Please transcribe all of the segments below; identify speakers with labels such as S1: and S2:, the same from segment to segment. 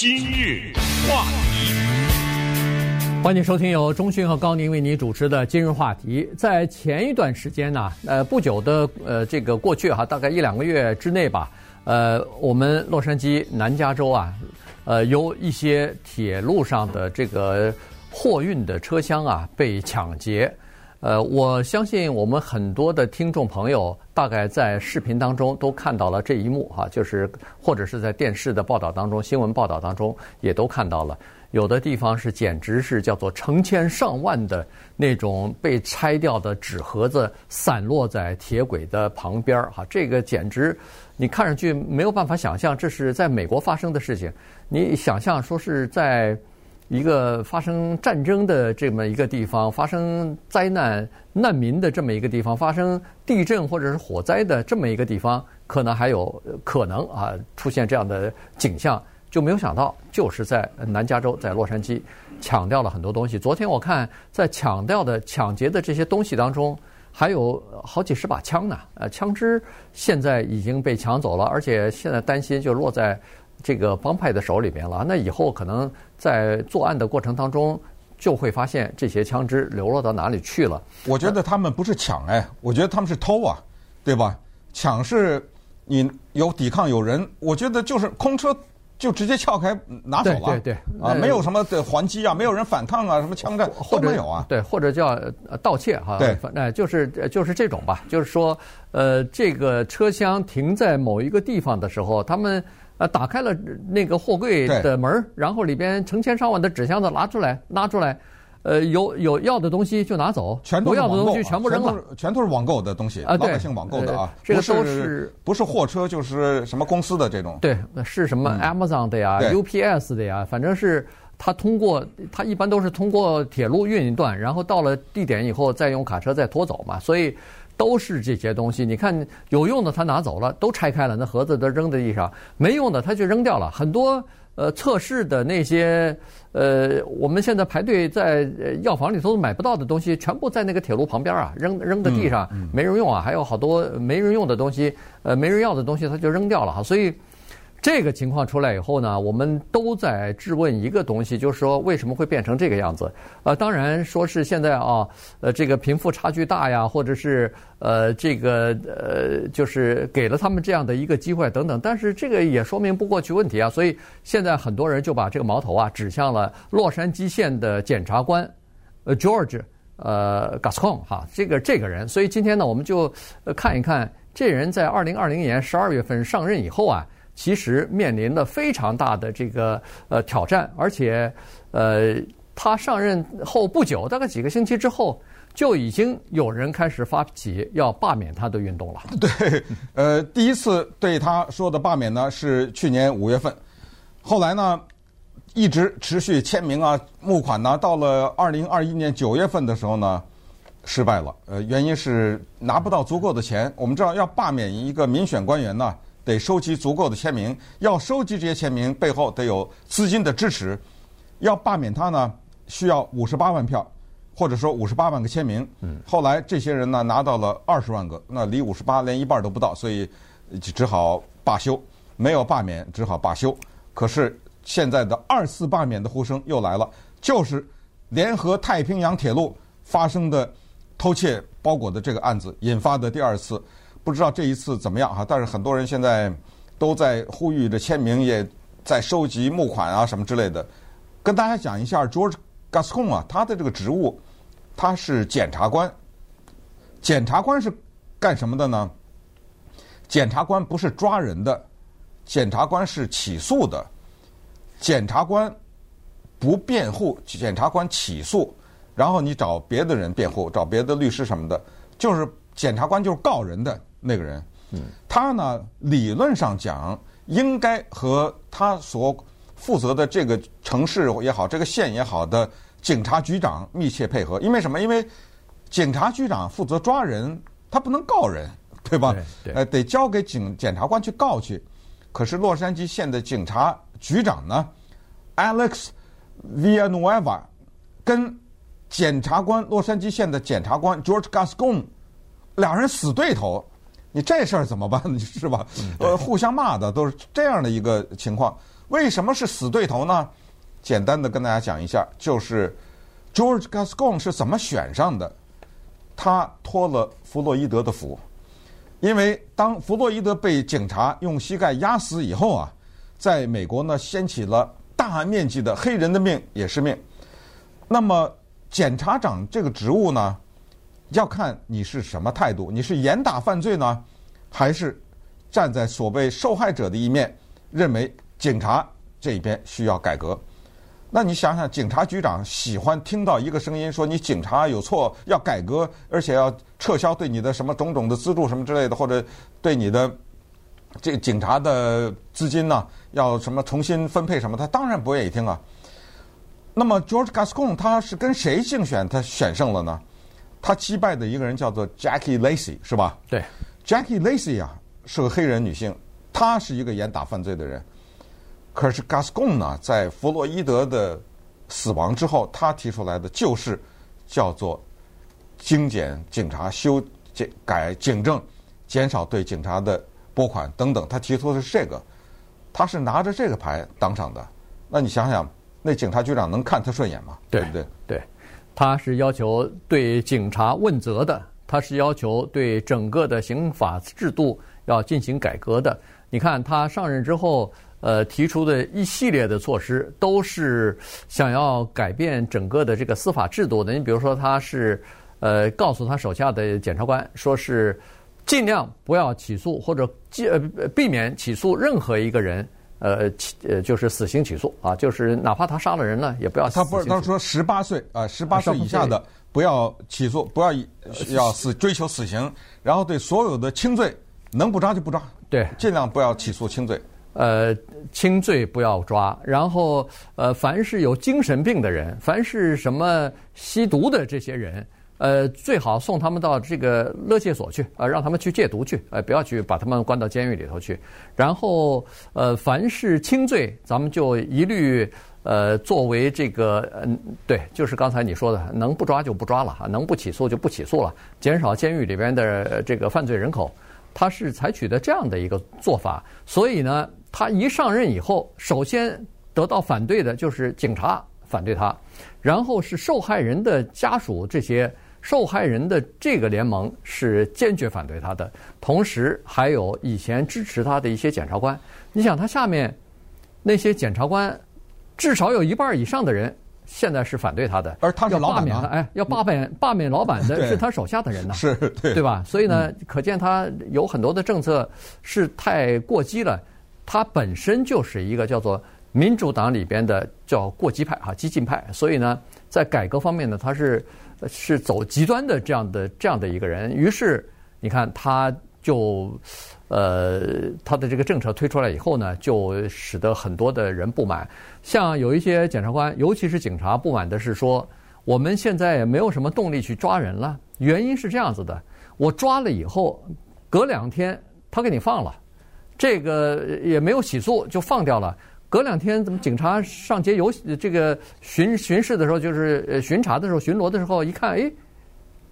S1: 今日话题，
S2: 欢迎收听由中讯和高宁为你主持的今日话题。在前一段时间呢，呃，不久的呃，这个过去哈，大概一两个月之内吧，呃，我们洛杉矶南加州啊，呃，有一些铁路上的这个货运的车厢啊被抢劫。呃，我相信我们很多的听众朋友大概在视频当中都看到了这一幕哈，就是或者是在电视的报道当中、新闻报道当中也都看到了。有的地方是简直是叫做成千上万的那种被拆掉的纸盒子散落在铁轨的旁边儿哈，这个简直你看上去没有办法想象这是在美国发生的事情。你想象说是在。一个发生战争的这么一个地方，发生灾难难民的这么一个地方，发生地震或者是火灾的这么一个地方，可能还有可能啊出现这样的景象，就没有想到就是在南加州，在洛杉矶抢掉了很多东西。昨天我看在抢掉的抢劫的这些东西当中，还有好几十把枪呢，呃，枪支现在已经被抢走了，而且现在担心就落在。这个帮派的手里边了，那以后可能在作案的过程当中，就会发现这些枪支流落到哪里去了。
S3: 我觉得他们不是抢哎，我觉得他们是偷啊，对吧？抢是你有抵抗有人，我觉得就是空车就直接撬开拿走了，
S2: 对对对
S3: 啊，没有什么的还击啊，没有人反抗啊，什么枪战都没有啊，
S2: 对，或者叫盗窃哈，
S3: 对，
S2: 哎，就是就是这种吧，就是说，呃，这个车厢停在某一个地方的时候，他们。呃，打开了那个货柜的门，然后里边成千上万的纸箱子拿出来，拿出来，呃，有有要的东西就拿走，
S3: 全都是
S2: 要的东西全部扔了，
S3: 全都是网购的东西，
S2: 啊，对，
S3: 老百姓网购的啊，
S2: 这个都
S3: 是不是货车就是什么公司的这种？
S2: 对，是什么 Amazon 的呀，UPS 的呀，反正是他通过，他一般都是通过铁路运一段，然后到了地点以后再用卡车再拖走嘛，所以。都是这些东西，你看有用的他拿走了，都拆开了，那盒子都扔在地上；没用的他就扔掉了。很多呃测试的那些呃，我们现在排队在药房里头买不到的东西，全部在那个铁路旁边啊，扔扔在地上，没人用啊。还有好多没人用的东西，呃，没人要的东西他就扔掉了哈，所以。这个情况出来以后呢，我们都在质问一个东西，就是说为什么会变成这个样子？呃，当然说是现在啊，呃，这个贫富差距大呀，或者是呃，这个呃，就是给了他们这样的一个机会等等。但是这个也说明不过去问题啊，所以现在很多人就把这个矛头啊指向了洛杉矶县的检察官，呃，George，呃，Gascon 哈，这个这个人。所以今天呢，我们就看一看这人在二零二零年十二月份上任以后啊。其实面临了非常大的这个呃挑战，而且呃，他上任后不久，大概几个星期之后，就已经有人开始发起要罢免他的运动了。
S3: 对，呃，第一次对他说的罢免呢是去年五月份，后来呢一直持续签名啊、募款呢，到了二零二一年九月份的时候呢失败了。呃，原因是拿不到足够的钱。我们知道要罢免一个民选官员呢。得收集足够的签名，要收集这些签名，背后得有资金的支持。要罢免他呢，需要五十八万票，或者说五十八万个签名。嗯，后来这些人呢拿到了二十万个，那离五十八连一半都不到，所以只好罢休。没有罢免，只好罢休。可是现在的二次罢免的呼声又来了，就是联合太平洋铁路发生的偷窃包裹的这个案子引发的第二次。不知道这一次怎么样哈，但是很多人现在都在呼吁着签名，也在收集募款啊什么之类的。跟大家讲一下，George Gascon 啊，他的这个职务，他是检察官。检察官是干什么的呢？检察官不是抓人的，检察官是起诉的。检察官不辩护，检察官起诉，然后你找别的人辩护，找别的律师什么的，就是检察官就是告人的。那个人，嗯他呢，理论上讲应该和他所负责的这个城市也好，这个县也好的警察局长密切配合。因为什么？因为警察局长负责抓人，他不能告人，对吧？
S2: 对，对。
S3: 呃，得交给警检察官去告去。可是洛杉矶县的警察局长呢，Alex Villanueva 跟检察官洛杉矶县的检察官 George Gascon 俩人死对头。你这事儿怎么办？是吧？呃，互相骂的都是这样的一个情况。为什么是死对头呢？简单的跟大家讲一下，就是 George Gascon 是怎么选上的？他托了弗洛伊德的福，因为当弗洛伊德被警察用膝盖压死以后啊，在美国呢掀起了大面积的黑人的命也是命。那么检察长这个职务呢，要看你是什么态度，你是严打犯罪呢，还是站在所谓受害者的一面，认为警察这一边需要改革。那你想想，警察局长喜欢听到一个声音说你警察有错，要改革，而且要撤销对你的什么种种的资助什么之类的，或者对你的这警察的资金呢，要什么重新分配什么，他当然不愿意听啊。那么 George Gascon 他是跟谁竞选，他选胜了呢？他击败的一个人叫做 Jackie Lacey，是吧？
S2: 对
S3: ，Jackie Lacey 啊是个黑人女性，她是一个严打犯罪的人。可是 Gascon 呢，在弗洛伊德的死亡之后，他提出来的就是叫做精简警察、修检改警政、减少对警察的拨款等等。他提出的是这个，他是拿着这个牌当上的。那你想想，那警察局长能看他顺眼吗？
S2: 对，
S3: 对不对？
S2: 对，他是要求对警察问责的，他是要求对整个的刑法制度要进行改革的。你看他上任之后。呃，提出的一系列的措施都是想要改变整个的这个司法制度的。你比如说，他是呃告诉他手下的检察官，说是尽量不要起诉或者呃避免起诉任何一个人，呃起呃就是死刑起诉啊，就是哪怕他杀了人呢，也不要。
S3: 他不是他说十八岁啊，十八岁以下的不要起诉，不要要死追求死刑，然后对所有的轻罪能不抓就不抓，
S2: 对，
S3: 尽量不要起诉轻罪。
S2: 呃，轻罪不要抓，然后呃，凡是有精神病的人，凡是什么吸毒的这些人，呃，最好送他们到这个勒戒所去，呃，让他们去戒毒去，呃，不要去把他们关到监狱里头去。然后呃，凡是轻罪，咱们就一律呃作为这个嗯，对，就是刚才你说的，能不抓就不抓了，能不起诉就不起诉了，减少监狱里边的这个犯罪人口，他是采取的这样的一个做法，所以呢。他一上任以后，首先得到反对的就是警察反对他，然后是受害人的家属，这些受害人的这个联盟是坚决反对他的，同时还有以前支持他的一些检察官。你想，他下面那些检察官，至少有一半以上的人现在是反对他的，
S3: 而他是老板呢？
S2: 哎，要罢免罢免老板的是他手下的人呢？
S3: 是对，
S2: 对吧？所以呢，可见他有很多的政策是太过激了。他本身就是一个叫做民主党里边的叫过激派哈，激进派，所以呢，在改革方面呢，他是是走极端的这样的这样的一个人。于是你看，他就呃他的这个政策推出来以后呢，就使得很多的人不满。像有一些检察官，尤其是警察，不满的是说，我们现在也没有什么动力去抓人了。原因是这样子的，我抓了以后，隔两天他给你放了。这个也没有起诉就放掉了，隔两天怎么警察上街游这个巡巡视的时候，就是巡查的时候巡逻的时候，一看，哎，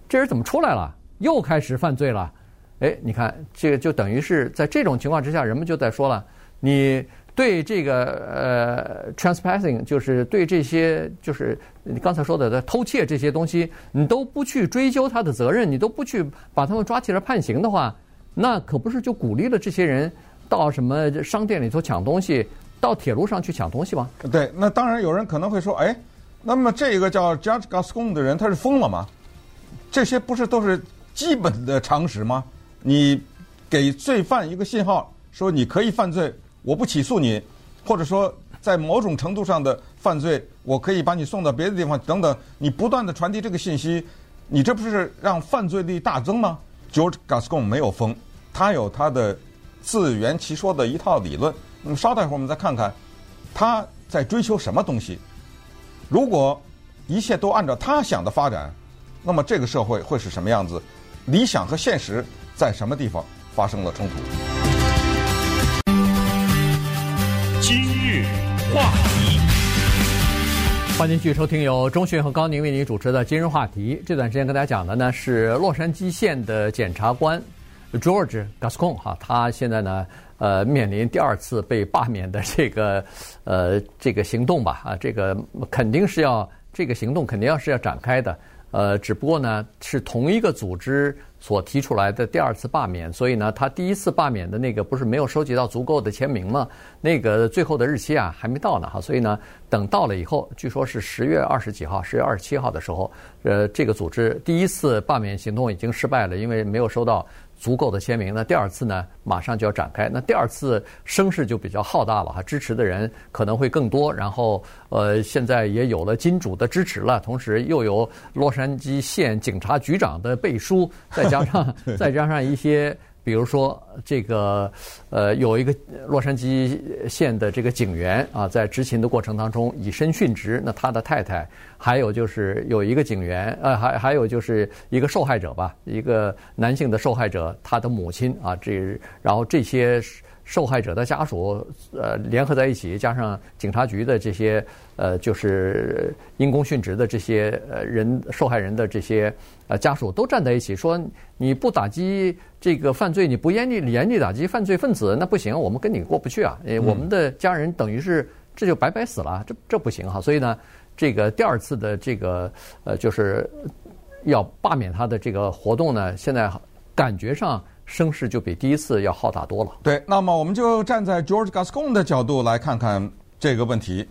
S2: 这人怎么出来了？又开始犯罪了？哎，你看这个就等于是在这种情况之下，人们就在说了，你对这个呃 trespassing，就是对这些就是你刚才说的的偷窃这些东西，你都不去追究他的责任，你都不去把他们抓起来判刑的话，那可不是就鼓励了这些人？到什么商店里头抢东西，到铁路上去抢东西吗？
S3: 对，那当然有人可能会说，哎，那么这个叫 Judge Gascon 的人他是疯了吗？这些不是都是基本的常识吗？你给罪犯一个信号，说你可以犯罪，我不起诉你，或者说在某种程度上的犯罪，我可以把你送到别的地方等等，你不断的传递这个信息，你这不是让犯罪率大增吗？George Gascon 没有疯，他有他的。自圆其说的一套理论。那么稍待会儿我们再看看，他在追求什么东西。如果一切都按照他想的发展，那么这个社会会是什么样子？理想和现实在什么地方发生了冲突？
S1: 今日话题，
S2: 欢迎继续收听由钟迅和高宁为您主持的《今日话题》。这段时间跟大家讲的呢是洛杉矶县的检察官。George Gascon 哈，他现在呢，呃，面临第二次被罢免的这个呃这个行动吧，啊，这个肯定是要这个行动肯定要是要展开的，呃，只不过呢是同一个组织所提出来的第二次罢免，所以呢，他第一次罢免的那个不是没有收集到足够的签名吗？那个最后的日期啊还没到呢，哈，所以呢，等到了以后，据说是十月二十几号，十月二十七号的时候，呃，这个组织第一次罢免行动已经失败了，因为没有收到。足够的签名，那第二次呢，马上就要展开。那第二次声势就比较浩大了哈，支持的人可能会更多。然后，呃，现在也有了金主的支持了，同时又有洛杉矶县警察局长的背书，再加上 再加上一些。比如说，这个呃，有一个洛杉矶县的这个警员啊，在执勤的过程当中以身殉职。那他的太太，还有就是有一个警员，呃，还还有就是一个受害者吧，一个男性的受害者，他的母亲啊，这然后这些。受害者的家属，呃，联合在一起，加上警察局的这些，呃，就是因公殉职的这些呃人，受害人的这些呃家属都站在一起，说你不打击这个犯罪，你不严厉严厉打击犯罪分子，那不行，我们跟你过不去啊！诶，我们的家人等于是这就白白死了，这这不行哈。所以呢，这个第二次的这个呃，就是要罢免他的这个活动呢，现在感觉上。声势就比第一次要浩大多了。
S3: 对，那么我们就站在 George Gascon 的角度来看看这个问题：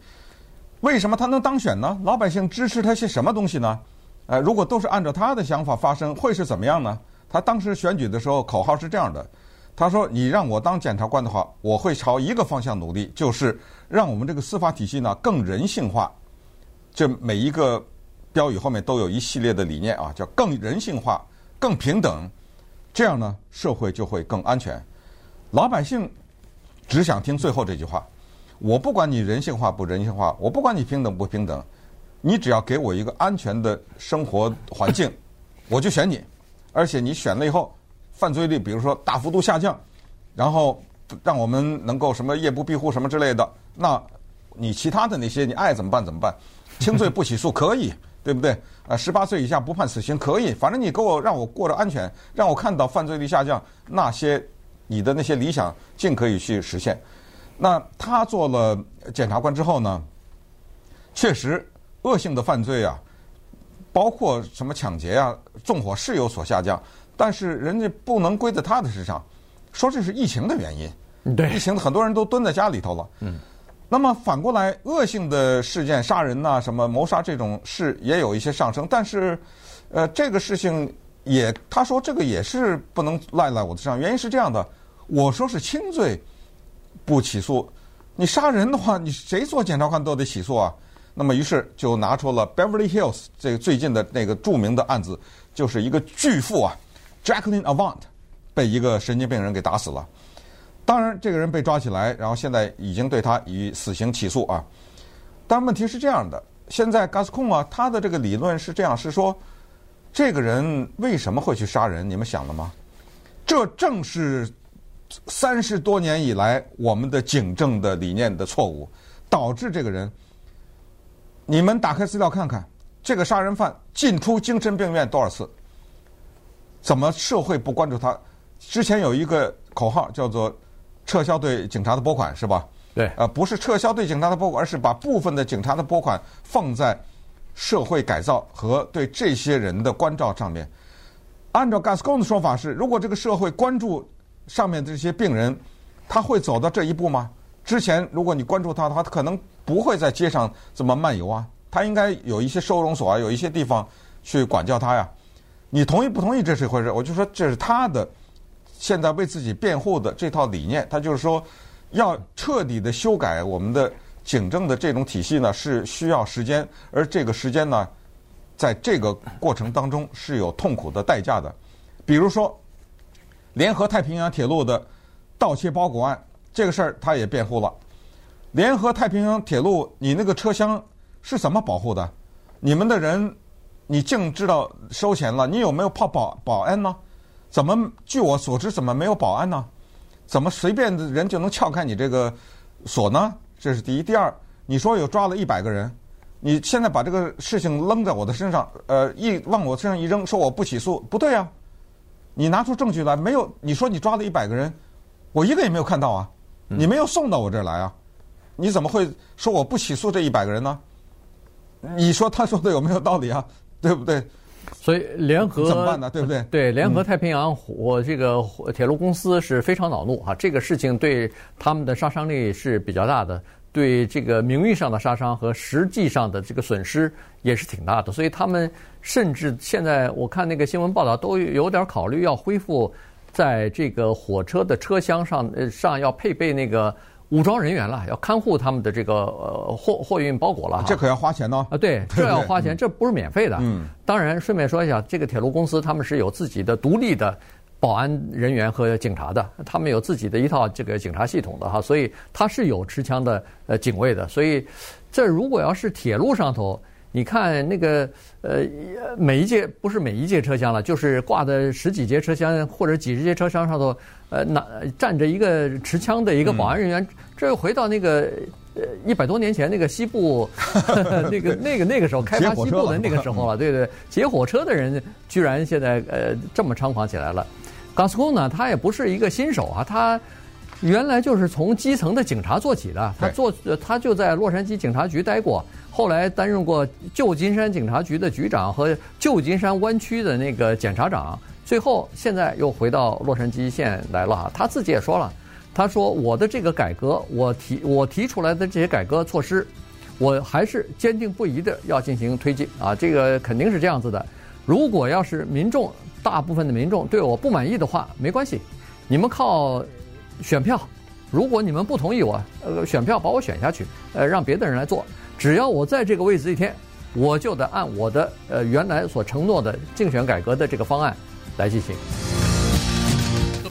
S3: 为什么他能当选呢？老百姓支持他些什么东西呢？呃，如果都是按照他的想法发生，会是怎么样呢？他当时选举的时候口号是这样的：他说，你让我当检察官的话，我会朝一个方向努力，就是让我们这个司法体系呢更人性化。这每一个标语后面都有一系列的理念啊，叫更人性化、更平等。这样呢，社会就会更安全。老百姓只想听最后这句话：我不管你人性化不人性化，我不管你平等不平等，你只要给我一个安全的生活环境，我就选你。而且你选了以后，犯罪率比如说大幅度下降，然后让我们能够什么夜不闭户什么之类的，那你其他的那些你爱怎么办怎么办？轻罪不起诉可以。对不对？啊，十八岁以下不判死刑可以，反正你给我让我过得安全，让我看到犯罪率下降，那些你的那些理想尽可以去实现。那他做了检察官之后呢，确实恶性的犯罪啊，包括什么抢劫啊、纵火是有所下降，但是人家不能归在他的身上，说这是疫情的原因。
S2: 对，
S3: 疫情很多人都蹲在家里头了。嗯。那么反过来，恶性的事件，杀人呐、什么谋杀这种事也有一些上升，但是，呃，这个事情也，他说这个也是不能赖在我的身上，原因是这样的，我说是轻罪不起诉，你杀人的话，你谁做检察官都得起诉啊。那么于是就拿出了 Beverly Hills 这个最近的那个著名的案子，就是一个巨富啊，Jacqueline Avant 被一个神经病人给打死了。当然，这个人被抓起来，然后现在已经对他以死刑起诉啊。但问题是这样的，现在 Gascon 啊，他的这个理论是这样，是说，这个人为什么会去杀人？你们想了吗？这正是三十多年以来我们的警政的理念的错误，导致这个人。你们打开资料看看，这个杀人犯进出精神病院多少次？怎么社会不关注他？之前有一个口号叫做。撤销对警察的拨款是吧？
S2: 对，
S3: 呃，不是撤销对警察的拨款，而是把部分的警察的拨款放在社会改造和对这些人的关照上面。按照 Gascon 的说法是，如果这个社会关注上面的这些病人，他会走到这一步吗？之前如果你关注他的话，他可能不会在街上这么漫游啊。他应该有一些收容所啊，有一些地方去管教他呀。你同意不同意这是一回事？我就说这是他的。现在为自己辩护的这套理念，他就是说，要彻底的修改我们的警政的这种体系呢，是需要时间，而这个时间呢，在这个过程当中是有痛苦的代价的。比如说，联合太平洋铁路的盗窃包裹案这个事儿，他也辩护了。联合太平洋铁路，你那个车厢是怎么保护的？你们的人，你净知道收钱了，你有没有怕保保安呢？怎么？据我所知，怎么没有保安呢？怎么随便的人就能撬开你这个锁呢？这是第一。第二，你说有抓了一百个人，你现在把这个事情扔在我的身上，呃，一往我身上一扔，说我不起诉，不对啊。你拿出证据来，没有？你说你抓了一百个人，我一个也没有看到啊，你没有送到我这儿来啊，你怎么会说我不起诉这一百个人呢？你说他说的有没有道理啊？对不对？
S2: 所以联合
S3: 怎么办呢？对不对？
S2: 对，联合太平洋我这个铁路公司是非常恼怒啊！这个事情对他们的杀伤力是比较大的，对这个名誉上的杀伤和实际上的这个损失也是挺大的。所以他们甚至现在我看那个新闻报道都有点考虑要恢复在这个火车的车厢上呃上要配备那个。武装人员了，要看护他们的这个呃货货运包裹了。
S3: 这可要花钱呢。
S2: 啊，对，这要花钱，这不是免费的。嗯。当然，顺便说一下，这个铁路公司他们是有自己的独立的保安人员和警察的，他们有自己的一套这个警察系统的哈，所以他是有持枪的呃警卫的。所以，这如果要是铁路上头，你看那个呃每一节不是每一节车厢了，就是挂的十几节车厢或者几十节车厢上头。呃，那站着一个持枪的一个保安人员，嗯、这又回到那个呃一百多年前那个西部 那个那个那个时候开发西部的那个时候了，对对，劫火车的人居然现在呃这么猖狂起来了。冈斯空呢，他也不是一个新手啊，他原来就是从基层的警察做起的，他做他就在洛杉矶警察局待过，后来担任过旧金山警察局的局长和旧金山湾区的那个检察长。最后，现在又回到洛杉矶县来了哈。他自己也说了，他说：“我的这个改革，我提 我提出来的这些改革措施，我还是坚定不移的要进行推进啊。这个肯定是这样子的。如果要是民众大部分的民众对我不满意的话，没关系，你们靠选票。如果你们不同意我，呃，选票把我选下去，呃，让别的人来做。只要我在这个位置一天，我就得按我的呃原来所承诺的竞选改革的这个方案。来进行。